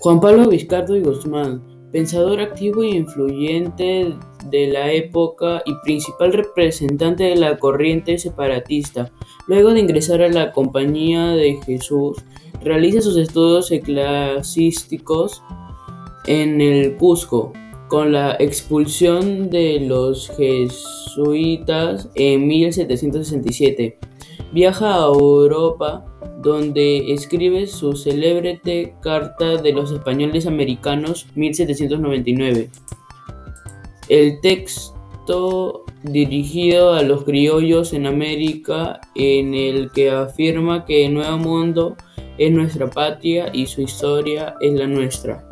Juan Pablo Vizcardo y Guzmán, pensador activo e influyente de la época y principal representante de la corriente separatista. Luego de ingresar a la Compañía de Jesús, realiza sus estudios eclesiásticos en el Cusco. Con la expulsión de los jesuitas en 1767, viaja a Europa donde escribe su célebre Carta de los Españoles Americanos 1799. El texto dirigido a los criollos en América en el que afirma que el Nuevo Mundo es nuestra patria y su historia es la nuestra.